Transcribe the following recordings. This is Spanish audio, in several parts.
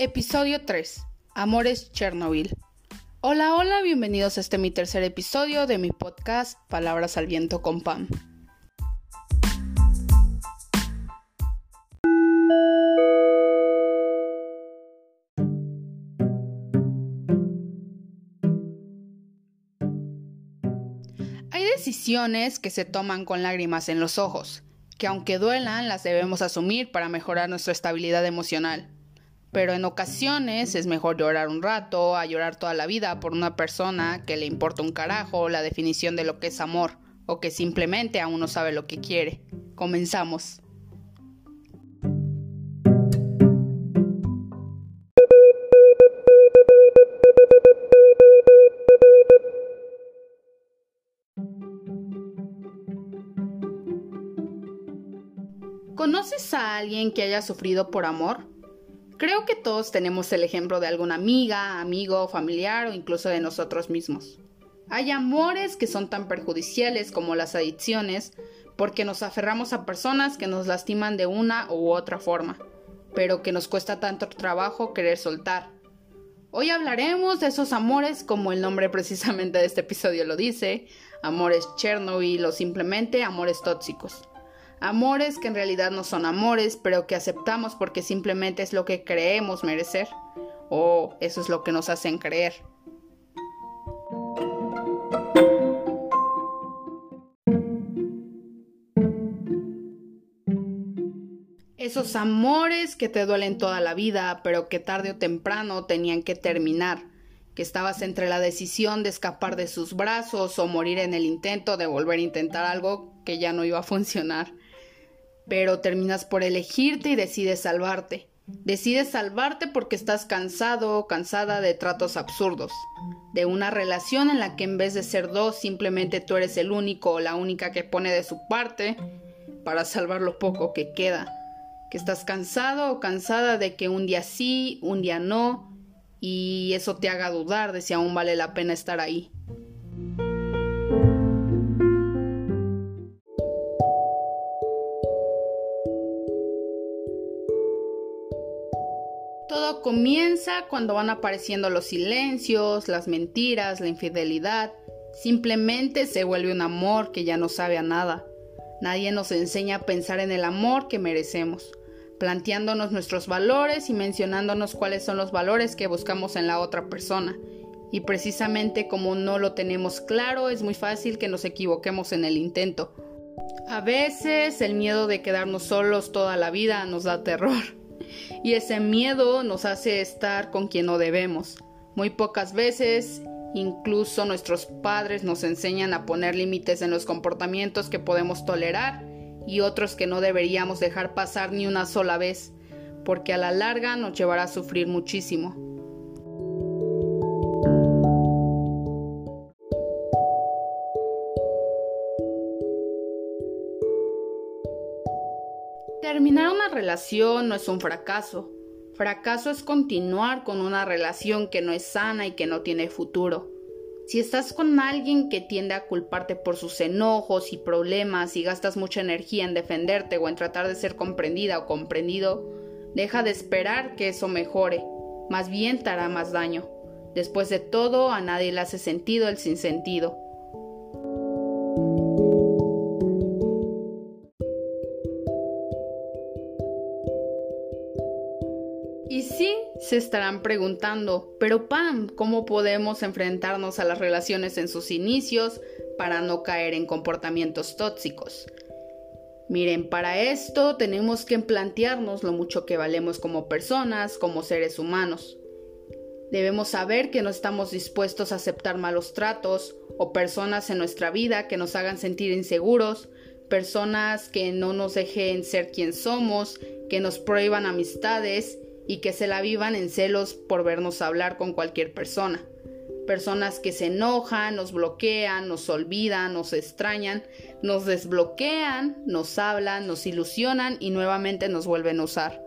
Episodio 3. Amores Chernobyl. Hola, hola, bienvenidos a este mi tercer episodio de mi podcast Palabras al Viento con Pam. Hay decisiones que se toman con lágrimas en los ojos, que aunque duelan las debemos asumir para mejorar nuestra estabilidad emocional. Pero en ocasiones es mejor llorar un rato a llorar toda la vida por una persona que le importa un carajo la definición de lo que es amor o que simplemente aún no sabe lo que quiere. Comenzamos. ¿Conoces a alguien que haya sufrido por amor? Creo que todos tenemos el ejemplo de alguna amiga, amigo, familiar o incluso de nosotros mismos. Hay amores que son tan perjudiciales como las adicciones porque nos aferramos a personas que nos lastiman de una u otra forma, pero que nos cuesta tanto trabajo querer soltar. Hoy hablaremos de esos amores como el nombre precisamente de este episodio lo dice, amores Chernobyl o simplemente amores tóxicos. Amores que en realidad no son amores, pero que aceptamos porque simplemente es lo que creemos merecer. O eso es lo que nos hacen creer. Esos amores que te duelen toda la vida, pero que tarde o temprano tenían que terminar, que estabas entre la decisión de escapar de sus brazos o morir en el intento de volver a intentar algo que ya no iba a funcionar pero terminas por elegirte y decides salvarte. Decides salvarte porque estás cansado o cansada de tratos absurdos, de una relación en la que en vez de ser dos simplemente tú eres el único o la única que pone de su parte para salvar lo poco que queda, que estás cansado o cansada de que un día sí, un día no, y eso te haga dudar de si aún vale la pena estar ahí. Todo comienza cuando van apareciendo los silencios, las mentiras, la infidelidad. Simplemente se vuelve un amor que ya no sabe a nada. Nadie nos enseña a pensar en el amor que merecemos, planteándonos nuestros valores y mencionándonos cuáles son los valores que buscamos en la otra persona. Y precisamente como no lo tenemos claro, es muy fácil que nos equivoquemos en el intento. A veces el miedo de quedarnos solos toda la vida nos da terror y ese miedo nos hace estar con quien no debemos. Muy pocas veces, incluso nuestros padres nos enseñan a poner límites en los comportamientos que podemos tolerar y otros que no deberíamos dejar pasar ni una sola vez, porque a la larga nos llevará a sufrir muchísimo. Terminar una relación no es un fracaso. Fracaso es continuar con una relación que no es sana y que no tiene futuro. Si estás con alguien que tiende a culparte por sus enojos y problemas y gastas mucha energía en defenderte o en tratar de ser comprendida o comprendido, deja de esperar que eso mejore, más bien te hará más daño. Después de todo, a nadie le hace sentido el sinsentido. Y sí, se estarán preguntando, pero Pam, ¿cómo podemos enfrentarnos a las relaciones en sus inicios para no caer en comportamientos tóxicos? Miren, para esto tenemos que plantearnos lo mucho que valemos como personas, como seres humanos. Debemos saber que no estamos dispuestos a aceptar malos tratos o personas en nuestra vida que nos hagan sentir inseguros, personas que no nos dejen ser quien somos, que nos prohíban amistades y que se la vivan en celos por vernos hablar con cualquier persona. Personas que se enojan, nos bloquean, nos olvidan, nos extrañan, nos desbloquean, nos hablan, nos ilusionan y nuevamente nos vuelven a usar.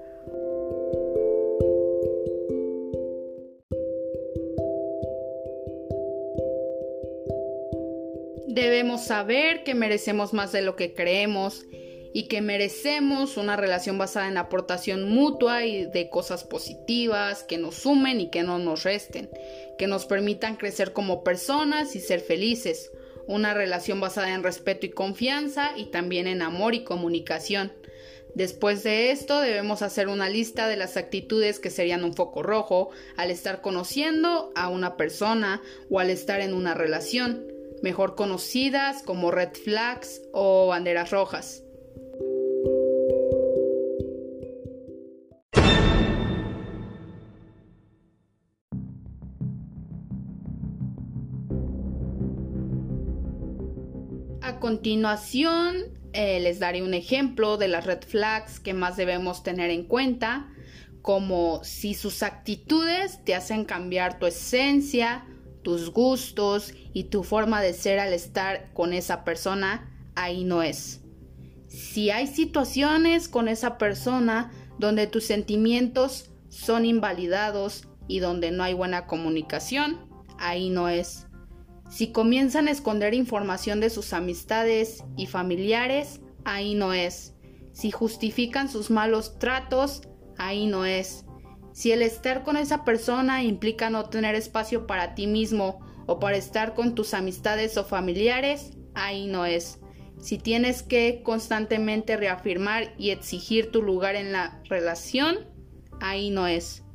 Debemos saber que merecemos más de lo que creemos y que merecemos una relación basada en aportación mutua y de cosas positivas que nos sumen y que no nos resten, que nos permitan crecer como personas y ser felices, una relación basada en respeto y confianza y también en amor y comunicación. Después de esto debemos hacer una lista de las actitudes que serían un foco rojo al estar conociendo a una persona o al estar en una relación, mejor conocidas como red flags o banderas rojas. A continuación, eh, les daré un ejemplo de las red flags que más debemos tener en cuenta, como si sus actitudes te hacen cambiar tu esencia, tus gustos y tu forma de ser al estar con esa persona, ahí no es. Si hay situaciones con esa persona donde tus sentimientos son invalidados y donde no hay buena comunicación, ahí no es. Si comienzan a esconder información de sus amistades y familiares, ahí no es. Si justifican sus malos tratos, ahí no es. Si el estar con esa persona implica no tener espacio para ti mismo o para estar con tus amistades o familiares, ahí no es. Si tienes que constantemente reafirmar y exigir tu lugar en la relación, ahí no es.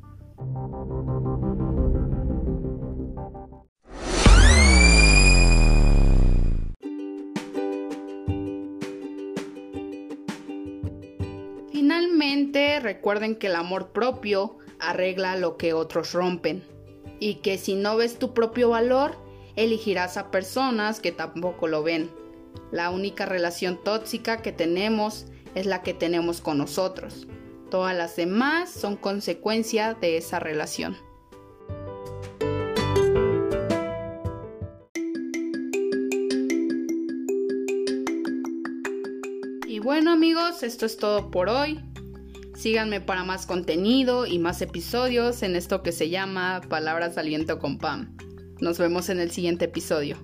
Recuerden que el amor propio arregla lo que otros rompen y que si no ves tu propio valor, elegirás a personas que tampoco lo ven. La única relación tóxica que tenemos es la que tenemos con nosotros. Todas las demás son consecuencia de esa relación. bueno amigos, esto es todo por hoy. Síganme para más contenido y más episodios en esto que se llama Palabras Aliento con Pam. Nos vemos en el siguiente episodio.